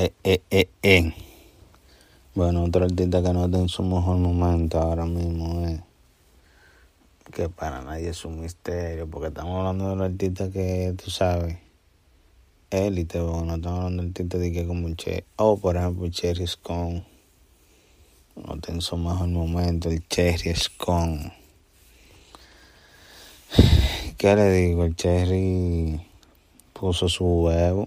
Eh, eh, eh, eh. Bueno, otro artista que no está en su mejor momento ahora mismo es que para nadie es un misterio, porque estamos hablando de los artistas que tú sabes, élite, bueno, no estamos hablando de artistas de que como Che, o por ejemplo Cherry Scone, no está en su mejor momento, el Cherry Scone. ¿Qué le digo? El Cherry puso su huevo.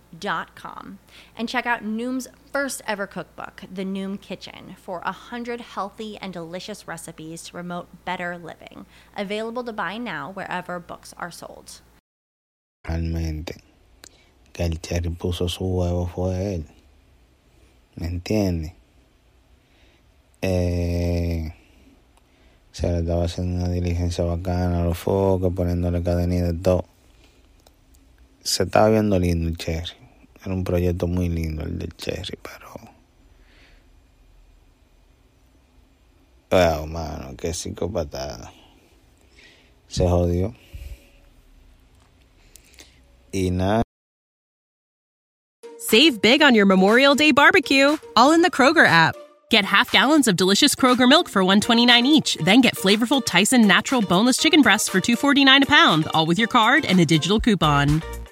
Dot com and check out Noom's first ever cookbook, The Noom Kitchen, for a hundred healthy and delicious recipes to promote better living. Available to buy now wherever books are sold. Realmente, que el Cherry puso su huevo fue él. ¿Me entiendes? Eh, se le estaba haciendo una diligencia bacana a los focos, poniéndole cadenita y todo. Se estaba viendo lindo el Cherry. Era un proyecto muy lindo el del Cherry, pero. Wow, mano, qué. Se jodió. Y nada. Save big on your Memorial Day barbecue, all in the Kroger app. Get half gallons of delicious Kroger milk for 129 each, then get flavorful Tyson natural boneless chicken breasts for 249 a pound, all with your card and a digital coupon.